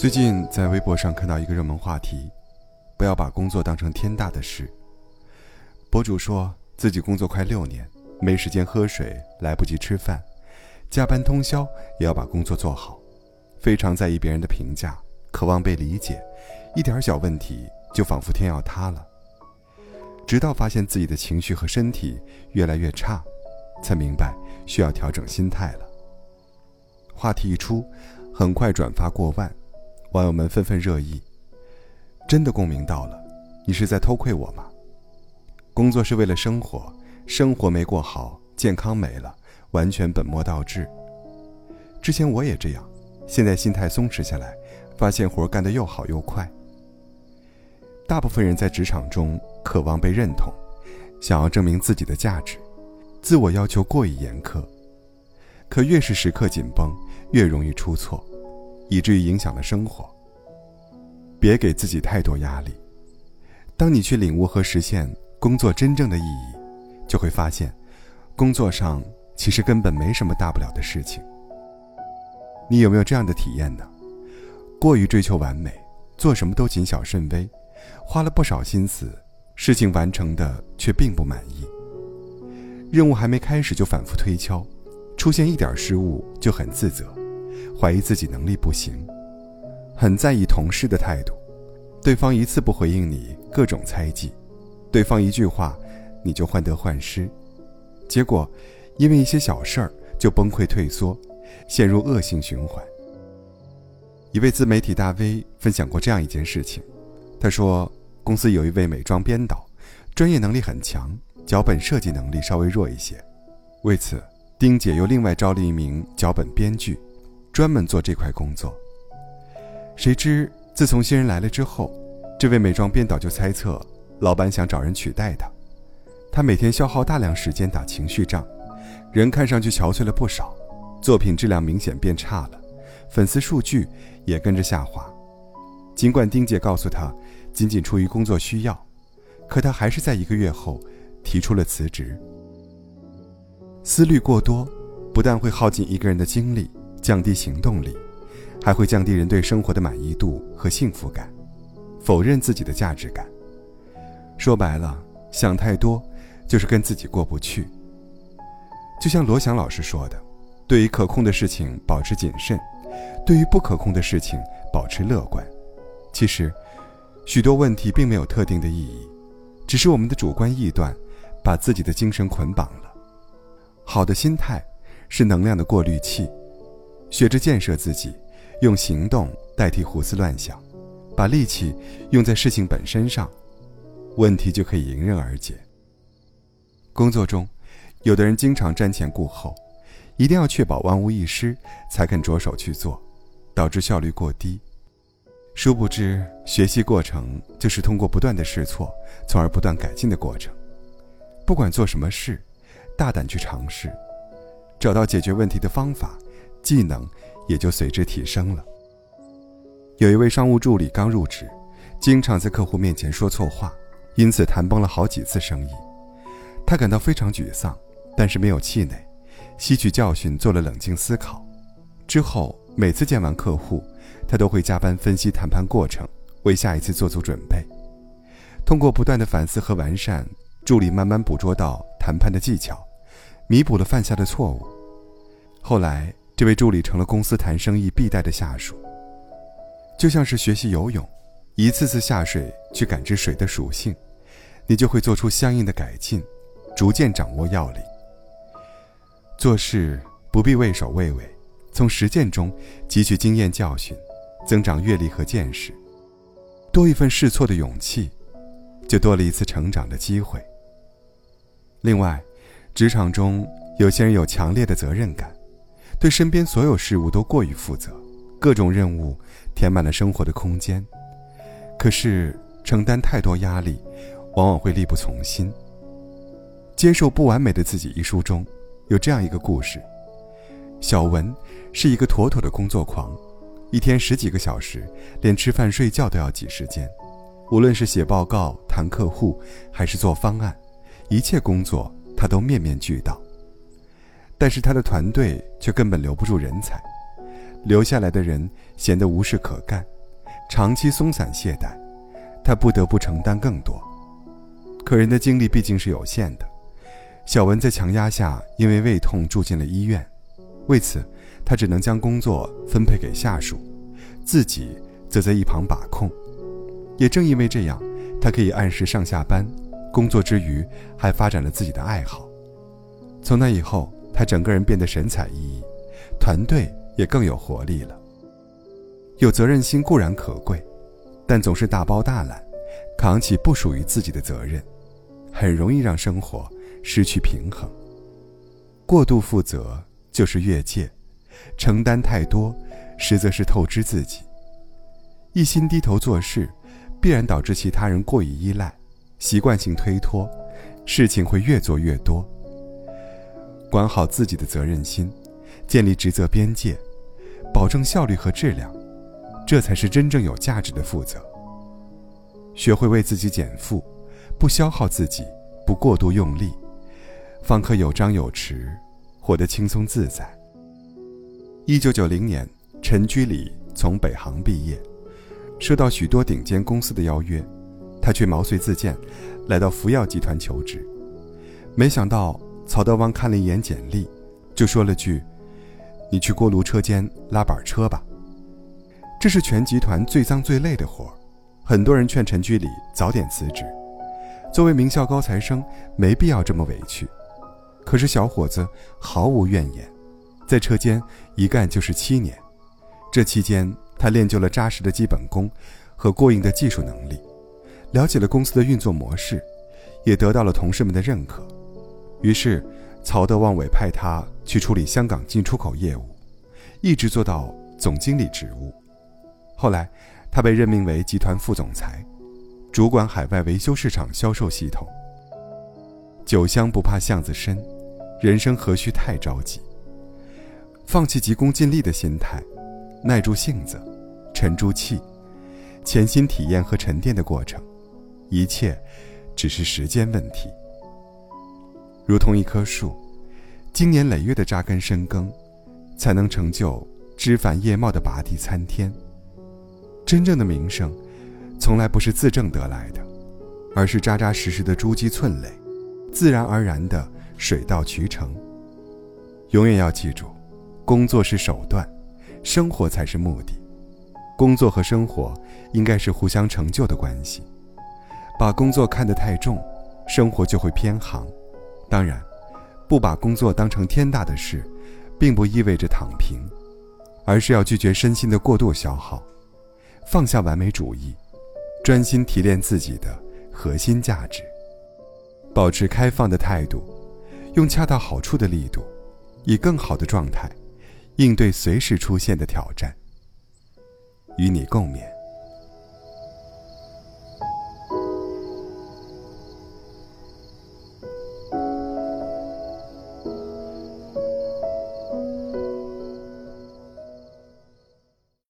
最近在微博上看到一个热门话题：不要把工作当成天大的事。博主说自己工作快六年，没时间喝水，来不及吃饭，加班通宵也要把工作做好，非常在意别人的评价，渴望被理解，一点小问题就仿佛天要塌了。直到发现自己的情绪和身体越来越差，才明白需要调整心态了。话题一出，很快转发过万。网友们纷纷热议，真的共鸣到了，你是在偷窥我吗？工作是为了生活，生活没过好，健康没了，完全本末倒置。之前我也这样，现在心态松弛下来，发现活干得又好又快。大部分人在职场中渴望被认同，想要证明自己的价值，自我要求过于严苛，可越是时刻紧绷，越容易出错。以至于影响了生活。别给自己太多压力。当你去领悟和实现工作真正的意义，就会发现，工作上其实根本没什么大不了的事情。你有没有这样的体验呢？过于追求完美，做什么都谨小慎微，花了不少心思，事情完成的却并不满意。任务还没开始就反复推敲，出现一点失误就很自责。怀疑自己能力不行，很在意同事的态度，对方一次不回应你，各种猜忌，对方一句话，你就患得患失，结果因为一些小事儿就崩溃退缩，陷入恶性循环。一位自媒体大 V 分享过这样一件事情，他说公司有一位美妆编导，专业能力很强，脚本设计能力稍微弱一些，为此丁姐又另外招了一名脚本编剧。专门做这块工作。谁知自从新人来了之后，这位美妆编导就猜测老板想找人取代他。他每天消耗大量时间打情绪仗，人看上去憔悴了不少，作品质量明显变差了，粉丝数据也跟着下滑。尽管丁姐告诉他，仅仅出于工作需要，可他还是在一个月后提出了辞职。思虑过多，不但会耗尽一个人的精力。降低行动力，还会降低人对生活的满意度和幸福感，否认自己的价值感。说白了，想太多就是跟自己过不去。就像罗翔老师说的：“对于可控的事情保持谨慎，对于不可控的事情保持乐观。”其实，许多问题并没有特定的意义，只是我们的主观臆断把自己的精神捆绑了。好的心态是能量的过滤器。学着建设自己，用行动代替胡思乱想，把力气用在事情本身上，问题就可以迎刃而解。工作中，有的人经常瞻前顾后，一定要确保万无一失才肯着手去做，导致效率过低。殊不知，学习过程就是通过不断的试错，从而不断改进的过程。不管做什么事，大胆去尝试，找到解决问题的方法。技能也就随之提升了。有一位商务助理刚入职，经常在客户面前说错话，因此谈崩了好几次生意。他感到非常沮丧，但是没有气馁，吸取教训，做了冷静思考。之后每次见完客户，他都会加班分析谈判过程，为下一次做足准备。通过不断的反思和完善，助理慢慢捕捉到谈判的技巧，弥补了犯下的错误。后来。这位助理成了公司谈生意必带的下属，就像是学习游泳，一次次下水去感知水的属性，你就会做出相应的改进，逐渐掌握要领。做事不必畏首畏尾，从实践中汲取经验教训，增长阅历和见识，多一份试错的勇气，就多了一次成长的机会。另外，职场中有些人有强烈的责任感。对身边所有事物都过于负责，各种任务填满了生活的空间。可是承担太多压力，往往会力不从心。《接受不完美的自己》一书中，有这样一个故事：小文是一个妥妥的工作狂，一天十几个小时，连吃饭睡觉都要挤时间。无论是写报告、谈客户，还是做方案，一切工作他都面面俱到。但是他的团队却根本留不住人才，留下来的人闲得无事可干，长期松散懈怠，他不得不承担更多。可人的精力毕竟是有限的，小文在强压下因为胃痛住进了医院，为此他只能将工作分配给下属，自己则在一旁把控。也正因为这样，他可以按时上下班，工作之余还发展了自己的爱好。从那以后，他整个人变得神采奕奕，团队也更有活力了。有责任心固然可贵，但总是大包大揽，扛起不属于自己的责任，很容易让生活失去平衡。过度负责就是越界，承担太多，实则是透支自己。一心低头做事，必然导致其他人过于依赖，习惯性推脱，事情会越做越多。管好自己的责任心，建立职责边界，保证效率和质量。这才是真正有价值的负责。学会为自己减负，不消耗自己，不过度用力，方可有张有弛，活得轻松自在。一九九零年，陈居里从北航毕业，收到许多顶尖公司的邀约，他却毛遂自荐，来到福耀集团求职。没想到曹德旺看了一眼简历，就说了句：“你去锅炉车间拉板车吧。”这是全集团最脏最累的活儿，很多人劝陈居里早点辞职。作为名校高材生，没必要这么委屈。可是小伙子毫无怨言，在车间一干就是七年。这期间，他练就了扎实的基本功和过硬的技术能力，了解了公司的运作模式，也得到了同事们的认可。于是，曹德旺委派他去处理香港进出口业务，一直做到总经理职务。后来，他被任命为集团副总裁，主管海外维修市场销售系统。酒香不怕巷子深，人生何须太着急？放弃急功近利的心态，耐住性子，沉住气，潜心体验和沉淀的过程，一切只是时间问题。如同一棵树，经年累月的扎根深耕，才能成就枝繁叶茂的拔地参天。真正的名声，从来不是自证得来的，而是扎扎实实的珠玑寸累，自然而然的水到渠成。永远要记住，工作是手段，生活才是目的。工作和生活应该是互相成就的关系。把工作看得太重，生活就会偏航。当然，不把工作当成天大的事，并不意味着躺平，而是要拒绝身心的过度消耗。放下完美主义，专心提炼自己的核心价值，保持开放的态度，用恰到好处的力度，以更好的状态应对随时出现的挑战。与你共勉。